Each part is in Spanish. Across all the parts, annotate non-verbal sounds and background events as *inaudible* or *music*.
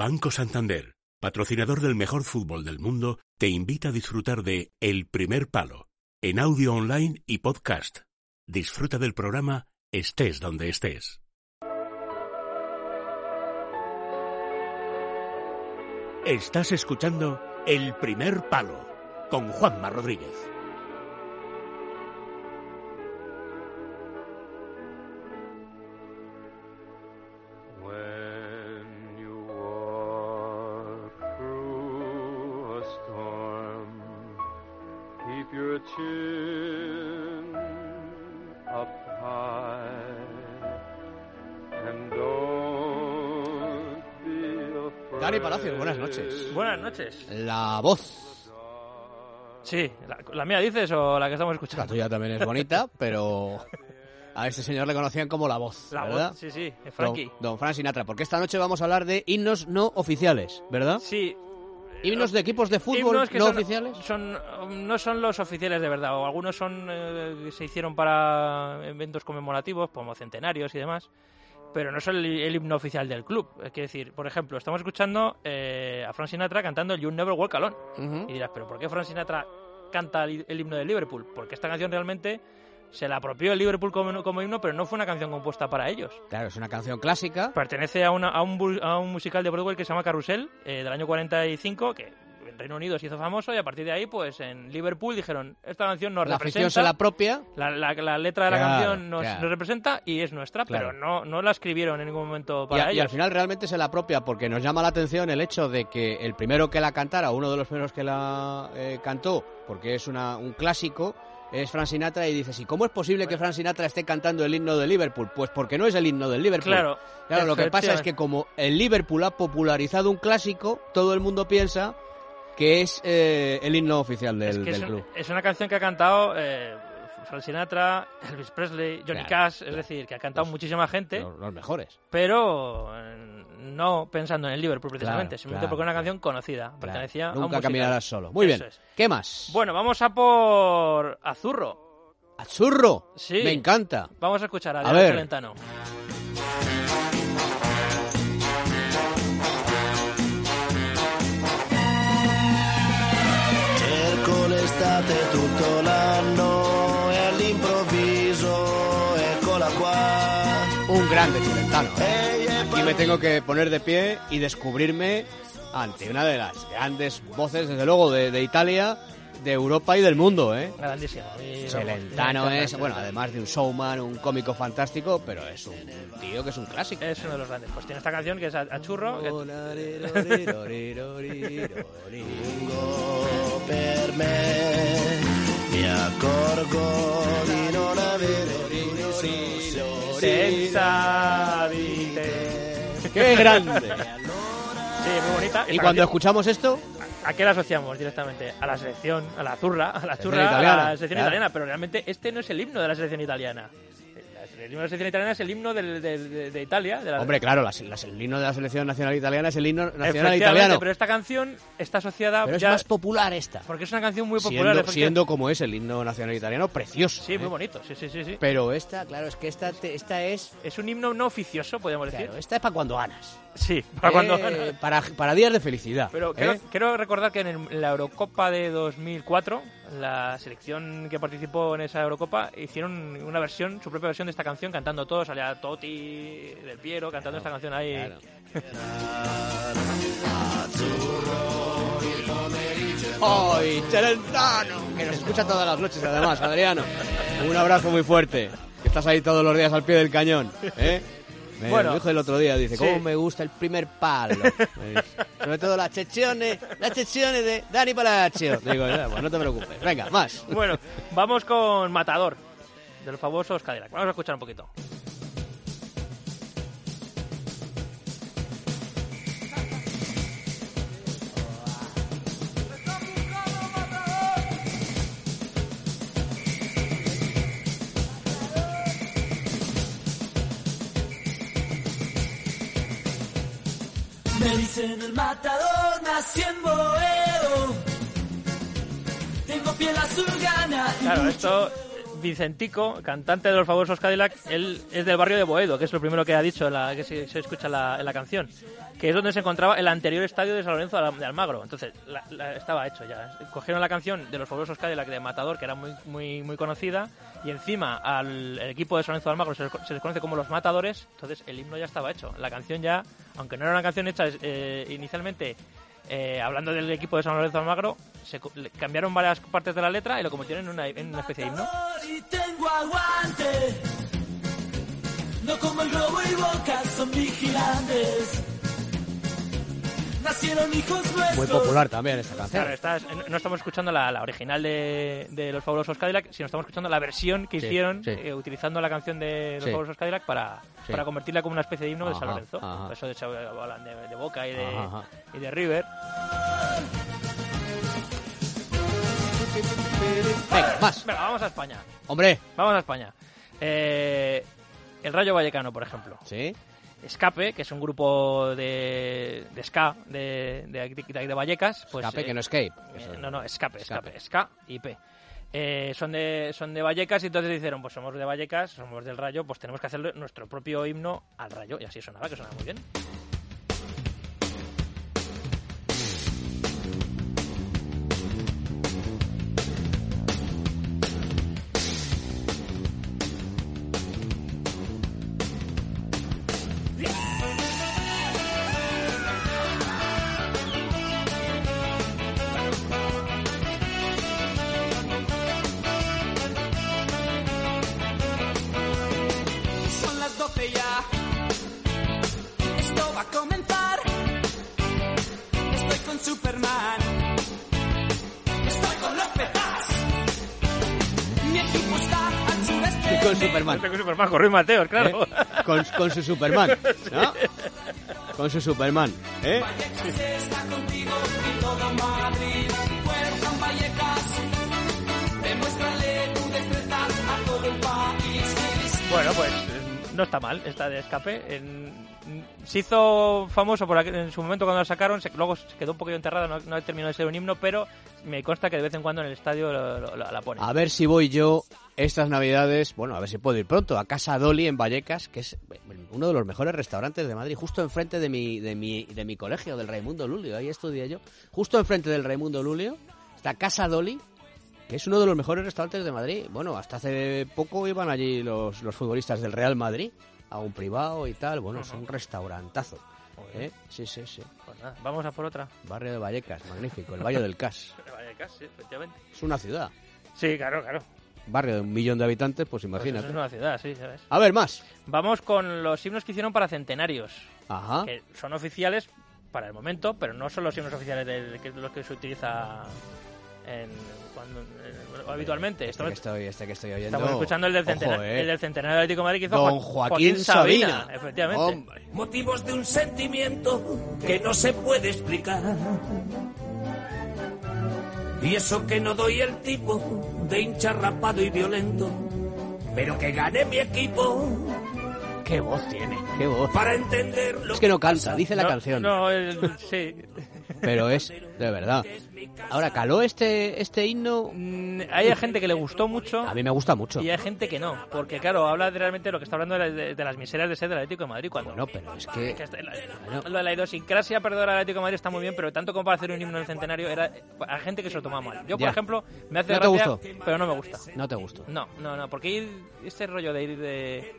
Banco Santander, patrocinador del mejor fútbol del mundo, te invita a disfrutar de El Primer Palo, en audio online y podcast. Disfruta del programa estés donde estés. Estás escuchando El Primer Palo con Juanma Rodríguez. Keep your chin up high and don't be afraid. Dani Palacios, buenas noches. Buenas noches. La voz. Sí, la, la mía dices o la que estamos La escuchando? tuya también es bonita, pero a este señor le conocían como la voz, La ¿verdad? voz, sí, sí, Frankie. Don, don Fran Sinatra, porque esta noche vamos a hablar de himnos no oficiales, ¿verdad? Sí. Himnos de equipos de fútbol no son- oficiales. Son, no son los oficiales de verdad, o algunos son eh, se hicieron para eventos conmemorativos, como centenarios y demás, pero no son el, el himno oficial del club. Es que decir, por ejemplo, estamos escuchando eh, a Frank Sinatra cantando You Never Walk Alone. Y dirás, ¿pero por qué Frank Sinatra canta el, el himno del Liverpool? Porque esta canción realmente se la apropió el Liverpool como, como himno, pero no fue una canción compuesta para ellos. Claro, es una canción clásica. Pertenece a, una- a, un, a un musical de Broadway que se llama Carrusel, eh, del año 45, que en Reino Unido se hizo famoso y a partir de ahí, pues en Liverpool dijeron, esta canción nos La representa, se la apropia. la, la- la letra de la Claro, canción nos, claro. nos representa y es nuestra, Claro. pero no, no la escribieron en ningún momento Y, para y ellos. al final realmente se la apropia porque nos llama la atención el hecho de que el primero que la cantara, uno de los primeros que la eh, cantó, porque es una, un clásico, es Frank Sinatra y dices, ¿y cómo es posible que Frank Sinatra esté cantando el himno de Liverpool? Pues porque no es el himno del Liverpool. Claro, Claro, lo que pasa es que como el Liverpool ha popularizado un clásico, todo el mundo piensa que es eh, el himno oficial del, es, que del es, un- club. es una canción que ha cantado eh, Frank Sinatra, Elvis Presley, Johnny Claro, Cash, claro. es decir, que ha cantado Los- muchísima gente. Los, los mejores. pero eh, no pensando en el Liverpool precisamente, Claro, simplemente claro, porque era una claro. canción conocida, Claro, pertenecía a un Nunca caminarás solo. Muy bien. Es. ¿Qué más? Bueno, vamos a por Azurro. Azurro. Sí. Me encanta. Vamos a escuchar a, A ver. Celentano. Cerco l'estate tutto l'anno e all'improvviso eccola qua. Un grande chilentano. ¿eh? Me tengo que poner de pie y descubrirme ante una de las grandes voces, desde luego, de, de Italia, de Europa y del mundo, ¿eh? Grandísimo. Celentano es, bueno, además de un showman, un cómico fantástico, pero es un tío que es un clásico. Es uno de los grandes. Pues tiene esta canción que es a, a churro. que- *laughs* ¡Qué *laughs* grande! Sí, muy bonita. Y cuando escuchamos esto, ¿A qué la asociamos directamente? A la selección, a la zurra, a la Selección churra, italiana, a la selección claro. italiana, pero realmente este no es el himno de la selección italiana. El himno de la selección italiana es el himno del- del- de, de Italia. De la, hombre, claro, la- la- el himno de la selección nacional italiana es el himno nacional italiano. Pero esta canción está asociada Pero es ya... más popular esta. Porque es una canción muy popular. Siendo, siendo como es el himno nacional italiano, precioso. Sí, muy ¿eh? bonito, sí, sí, sí. sí. Pero esta, claro, es que esta, esta es. Es un himno no oficioso, podríamos decir. Claro, esta es para cuando ganas. Sí, para cuando... Eh, para, para días de felicidad. Pero ¿eh? quiero, quiero recordar que en, el- en la Eurocopa de 2004, la selección que participó en esa Eurocopa hicieron una versión, su propia versión de esta canción, cantando todos. Salía Totti, Del Piero, cantando esta canción ahí. Claro. ¡Ay, Celentano! Que nos escucha todas las noches, además, Adriano. Un abrazo muy fuerte. Que estás ahí todos los días al pie del cañón. ¿eh? Me Bueno. lo dijo el otro día, dice, Sí. ¿cómo me gusta el primer palo? *laughs* Sobre todo las secciones, las secciones de Dani Palacio. Digo, "Ya, pues no te preocupes. Venga, más. Bueno, vamos con Matador, de los famosos Cadillac. Vamos a escuchar un poquito. Dicen el matador, nací en Boedo. Tengo piel azul gana. Claro, esto Vicentico, cantante de los famosos Cadillac, él es del barrio de Boedo, que es lo primero que ha dicho, que se, escucha la, canción, que es donde se encontraba el anterior estadio de San Lorenzo de Al- de Almagro. Entonces, estaba hecho ya. Cogieron la canción de los famosos Cadillac de Matador, que era muy, muy, muy conocida, y encima al equipo de San Lorenzo de Almagro se les, se les conoce como los Matadores, entonces el himno ya estaba hecho. La canción ya, aunque no era una canción hecha eh, inicialmente eh, hablando del equipo de San Lorenzo Almagro, se cambiaron varias partes de la letra y lo convirtieron en una, en especie de himno. Nacieron hijos nuestros. Muy popular también esta canción. Claro, es- no estamos escuchando la, la original de, de los fabulosos Cadillac, sino estamos escuchando la versión que Sí, hicieron sí. eh, utilizando la canción de los Sí. fabulosos Cadillac para, Sí. para convertirla como una especie de himno de San Lorenzo. Por eso de hecho hablan de, de Boca y de, Ajá, ajá. y de River. Venga, más. Venga, vamos a España. Hombre. Vamos a España. Eh, el Rayo Vallecano, por ejemplo. Sí. Escape, que es un grupo de, de ska de, de, de- Vallecas. Pues, Escape, eh, que no escape. eh, no, no, escape, Escape. escape, ska y P. Eh, son de son de Vallecas y entonces dijeron, pues somos de Vallecas, somos del Rayo, pues tenemos que hacer nuestro propio himno al Rayo y así sonaba, que sonaba muy bien. Con Superman. Con Superman, con Mateos, claro. ¿eh? Con, con su Superman. ¿no? *laughs* Con su Superman. ¿eh? Bueno, pues eh, no está mal esta de escape. Se hizo famoso por en su momento cuando la sacaron, se- luego se quedó un poquito enterrada, no, terminó de ser un himno, pero me consta que de vez en cuando en el estadio lo- la ponen. A ver si voy yo estas navidades, bueno, a ver si puedo ir pronto, a Casa Dolly en Vallecas, que es uno de los mejores restaurantes de Madrid, justo enfrente de mi, de mi, de mi colegio, del Raimundo Lulio, ahí estudié yo. Justo enfrente del Raimundo Lulio está Casa Dolly, que es uno de los mejores restaurantes de Madrid. Bueno, hasta hace poco iban allí los, los futbolistas del Real Madrid, a un privado y tal. Bueno, es un restaurantazo. ¿eh? Sí, sí, sí. Pues nada, vamos a por otra. Barrio de Vallecas, magnífico, el Valle del Cas. *laughs* Vallecas, sí, efectivamente. Es una ciudad. Sí, claro, claro. Barrio de un millón de habitantes, pues Pues imagínate. es una ciudad, sí, ¿sabes? A ver, más. Vamos con los himnos que hicieron para centenarios, Ajá. que son oficiales para el momento, pero no son los himnos oficiales de, los que se utiliza en, cuando, en- habitualmente. Este que Estamos, estoy, este que estoy oyendo. estamos escuchando el del, Ojo, eh. el del centenario del Atlético de Madrid que hizo Don Joa- Joaquín, Sabina. efectivamente. Hombre. Motivos de un sentimiento que no se puede explicar. Y eso que no doy el tipo de hincha rapado y violento, pero que gane mi equipo Qué voz tiene, qué voz. para entender lo Es que no canta, dice la No, canción, No, el- sí. pero es de verdad. Ahora, ¿caló este, este himno? Mm, Hay gente que le gustó mucho A mí me gusta mucho. y hay gente que no, porque claro, habla de realmente de lo que está hablando de, de- de las miserias de ser del Atlético de Madrid. Cuando Bueno, pero es que... que está- la, Bueno. lo de la idiosincrasia del Atlético de Madrid está muy bien, pero tanto como para hacer un himno en el centenario, era hay gente que se lo toma mal. Yo, por Ya. ejemplo, me hace ¿No te gracia, gustó? pero no me gusta. No te gustó. No, no, no, porque ir, este rollo de ir de...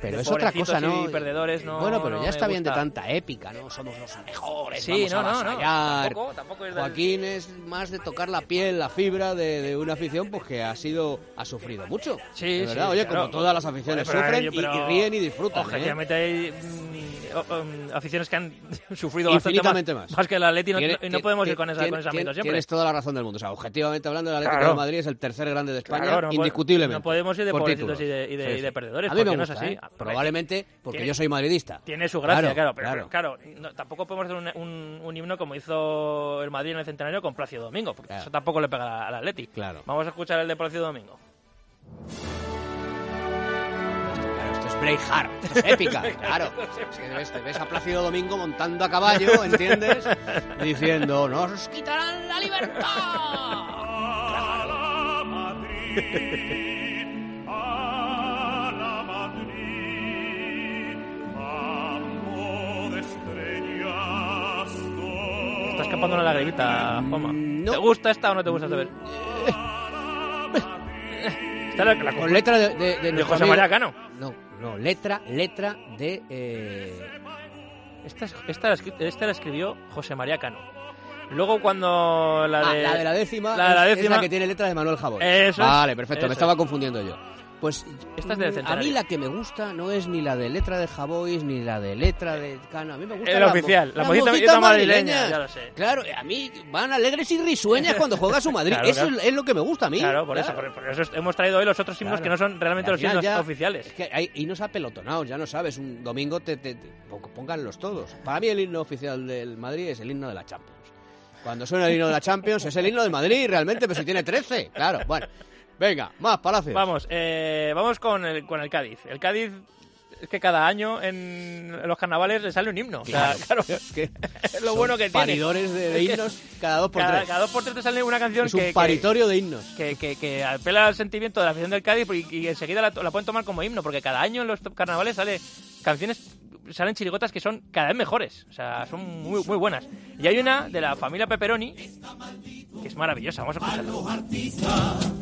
Pero es otra cosa, ¿no? perdedores, no Bueno, pero no ya está bien de tanta épica, ¿no? Somos los mejores, Sí, vamos no, a no, no. Tampoco, tampoco es del- Joaquín es más de tocar la piel, la fibra de, de una afición, pues que ha sido, ha sufrido mucho. Sí, De verdad, sí, oye, claro. como todas las aficiones sufren yo- y- ríen y disfrutan. ¿eh? Objetivamente hay mm, um, aficiones que han *laughs* sufrido bastante Infinitamente más, más. que el Atleti no, y no podemos ir con, esa, con siempre. Tienes toda la razón del mundo. O sea, objetivamente hablando, el Atlético Claro. de Madrid es el tercer grande de España, Claro, no puede- indiscutiblemente. no podemos ir de pobrecitos y de- y de- y de perdedores, A mí me porque no gusta, es así. ¿eh? Probablemente porque Tiene- yo soy madridista. Tiene su gracia, claro, pero claro. no- tampoco podemos hacer un, un- un himno como hizo el Madrid en el centenario con Plácido Domingo, porque Claro. eso tampoco le pega al Atleti. Claro. Vamos a escuchar el de Plácido Domingo. Claro, esto es Braveheart, esto es épica, *laughs* claro. Es que ves, te ves a Plácido Domingo montando a caballo, *laughs* ¿entiendes? Diciendo, nos quitarán la libertad. *laughs* tapando una lagrimita, Juanma. Mm, no. ¿Te gusta esta o no te gusta esta vez? Esta es la, la- Con letra de, de, de de José María Cano. No, no, letra, letra de... eh, Esta, es- esta, esta la escribió José María Cano. Luego cuando la ah, de... la de la décima, la de la es- es, décima- la que tiene letra de Manuel Jabón. Eso es, Vale, perfecto, eso me es. estaba confundiendo yo. Pues Esta es del mm, a mí la que me gusta no es ni la de letra de Javois ni la de letra de Cano. A mí me gusta El la oficial, la mocita mocitas madrileña, ya lo sé. Claro, a mí van alegres y risueñas cuando juega su Madrid. *laughs* Claro, eso claro. es- lo que me gusta a mí. Claro, por claro. eso, por, eso hemos traído hoy los otros himnos que no son realmente los himnos ya- oficiales. Es que hay himnos apelotonados, ya no sabes. Un domingo te, te- te- pónganlos todos. Para mí el himno oficial del Madrid es el himno de la Champions. Cuando suena el himno de la Champions es el himno del Madrid, realmente, pero si tiene 13. Claro, bueno. Venga, más palacios. Vamos, eh, vamos con el, con el Cádiz. El Cádiz es que cada año en los carnavales le sale un himno. O sea, claro, Que *laughs* es lo son bueno que tiene. paridores de, de que himnos cada dos por Cada, tres. cada dos por tres te sale una canción es un que, que- paritorio de himnos. que, que, que apela al sentimiento de la afición del Cádiz y, y enseguida la, la pueden tomar como himno, porque cada año en los carnavales sale canciones, salen chirigotas que son cada vez mejores, o sea, son muy, muy buenas. Y hay una de la familia Pepperoni que es maravillosa, vamos a escucharla.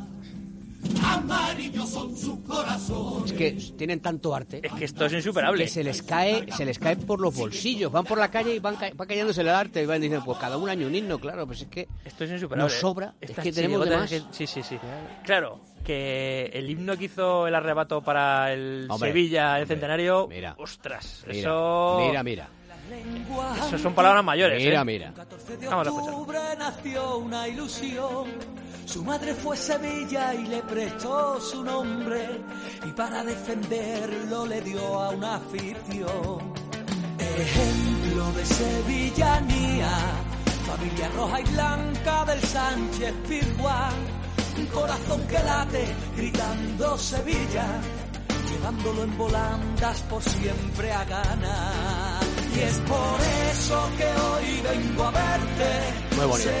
tienen tanto arte Es que esto es insuperable. que se les cae, se les cae por los bolsillos. Van por la calle y van, ca- va cayéndose el arte y van diciendo, pues cada un año un himno, claro, pues es que Esto es insuperable. Nos sobra, es que tenemos de chirigotas, más. es que- sí, sí, sí. Claro, que el himno que hizo el arrebato para el Hombre, Sevilla, el hombre, centenario, mira. ostras, mira, eso, mira, mira, eso son palabras mayores. mira, ¿eh? mira. 14 de Vamos a escuchar. nació una ilusión. Su madre fue Sevilla y le prestó su nombre. Y para defenderlo le dio a una afición. Ejemplo de sevillanía. Familia roja y blanca del Sánchez Pizjuán. Un corazón que late gritando Sevilla llevándolo en volandas por siempre a ganar. Y es por eso que hoy vengo a verte. Muy bonito.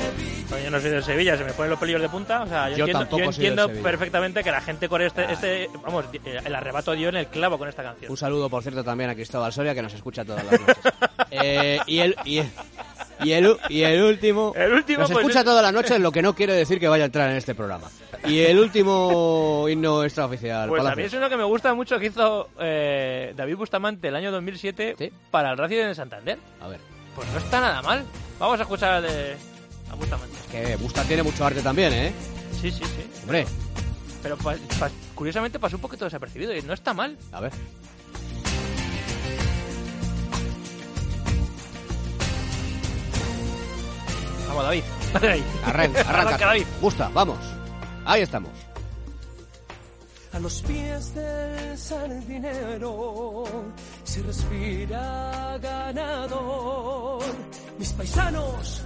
Yo no soy de Sevilla, se me ponen los pelillos de punta. O sea, yo, Yo entiendo, yo perfectamente que la gente con este, este, vamos, el arrebato dio en el clavo con esta canción. Un saludo, por cierto, también a Cristóbal Soria, que nos escucha todas las noches. *laughs* Eh, y, el, y, el, y, el, y el último... El último, Nos pues, escucha es- todas las noches, lo que no quiere decir que vaya a entrar en este programa. Y el último himno extraoficial, Pues a mí Palacios. es uno que me gusta mucho que hizo eh, David Bustamante el año 2007 Sí. para el Racing de Santander. A ver, Pues no está nada mal. Vamos a escuchar de a Bustamante. que Busta tiene mucho arte también, ¿eh? Sí, sí, sí. Hombre, Pero pa- pa- curiosamente pasó un poquito desapercibido y no está mal. a ver. Vamos, David. *laughs* Ahí. Arranca, arranca. Arranca, David. Busta, vamos. Ahí estamos. A los pies del sardinero se respira ganador. Mis paisanos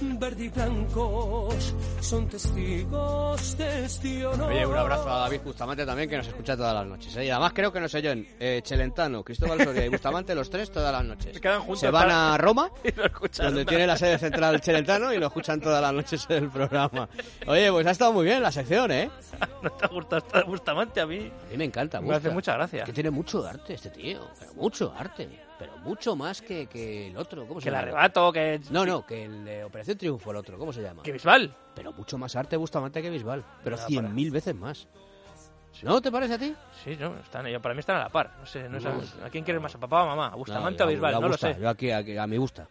verde y blancos son testigos de este honor. Oye, un abrazo a David Bustamante también, que nos escucha todas las noches. ¿eh? Y además creo que nos oyen eh, Chelentano, Cristóbal Soria y Bustamante los tres todas las noches. Se quedan juntos Se van para- a Roma, *laughs* Y lo escucharon. donde tiene la sede central Chelentano, y lo escuchan todas las noches en el programa. Oye, pues ha estado muy bien la sección, ¿eh? *laughs* ¿No te gusta esta Bustamante a mí? A mí me encanta. Me hace Busta. mucha gracia. Que tiene mucho arte este tío, pero mucho arte. Pero mucho más que, que el otro. ¿Cómo se Que el llama? arrebato, que... No, no, que el de Operación Triunfo, el otro. ¿Cómo se llama? Que Bisbal. Pero mucho más arte Bustamante que Bisbal. Pero cien mil veces más. ¿No te parece a ti? Sí, no, están, para mí están a la par. No sé, no sé ¿a quién quieres más? ¿A papá o a mamá? ¿A Bustamante No, o a Bisbal? No lo sé. Yo aquí, aquí- a mi gusta.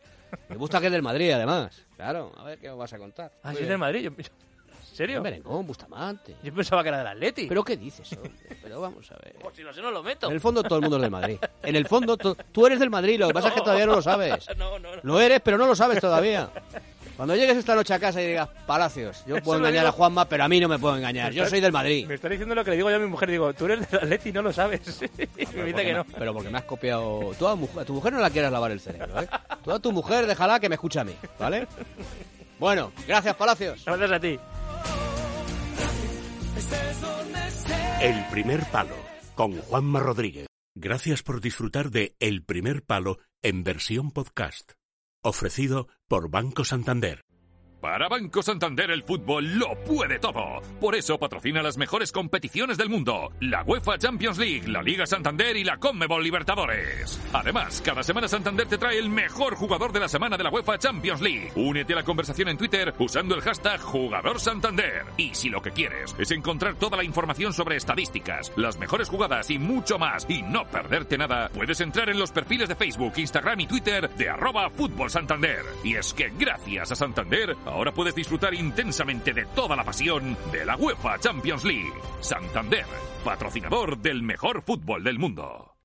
Me gusta que es del Madrid, además. Claro, a ver qué me vas a contar. Ah, sí, es del Madrid. Yo- ¿En serio? Merengón, Bustamante. Yo pensaba que era del Atleti. ¿Pero qué dices, hombre? Pero vamos a ver. Pues si no sé, no lo meto. En el fondo todo el mundo es del Madrid. En el fondo tú, tú eres del Madrid, lo que pasa es que *laughs* todavía no lo sabes. *laughs* No, no, no. Lo eres, pero no lo sabes todavía. Cuando llegues esta noche a casa y digas, Palacios, yo puedo lo engañar digo- a Juanma, pero a mí no me puedo engañar. Yo soy del Madrid. Me está diciendo lo que le digo yo a mi mujer. Digo, tú eres del Atleti y no lo sabes. *laughs* y me dice que no. Pero porque me has copiado. Tú a, mu- a tu mujer no la quieras lavar el cerebro, ¿eh? Tú a tu mujer déjala que me escuche a mí, ¿vale? Bueno, gracias, Palacios. Gracias a ti. El primer palo con Juanma Rodríguez. Gracias por disfrutar de El primer palo en versión podcast. Ofrecido por Banco Santander. Para Banco Santander el fútbol lo puede todo. Por eso patrocina las mejores competiciones del mundo. La UEFA Champions League, la Liga Santander y la Conmebol Libertadores. Además, cada semana Santander te trae el mejor jugador de la semana de la UEFA Champions League. Únete a la conversación en Twitter usando el hashtag Jugador Santander. Y si lo que quieres es encontrar toda la información sobre estadísticas, las mejores jugadas y mucho más y no perderte nada, puedes entrar en los perfiles de Facebook, Instagram y Twitter de arroba Fútbol Santander. Y es que gracias a Santander, ahora puedes disfrutar intensamente de toda la pasión de la UEFA Champions League. Santander, patrocinador del mejor fútbol del mundo.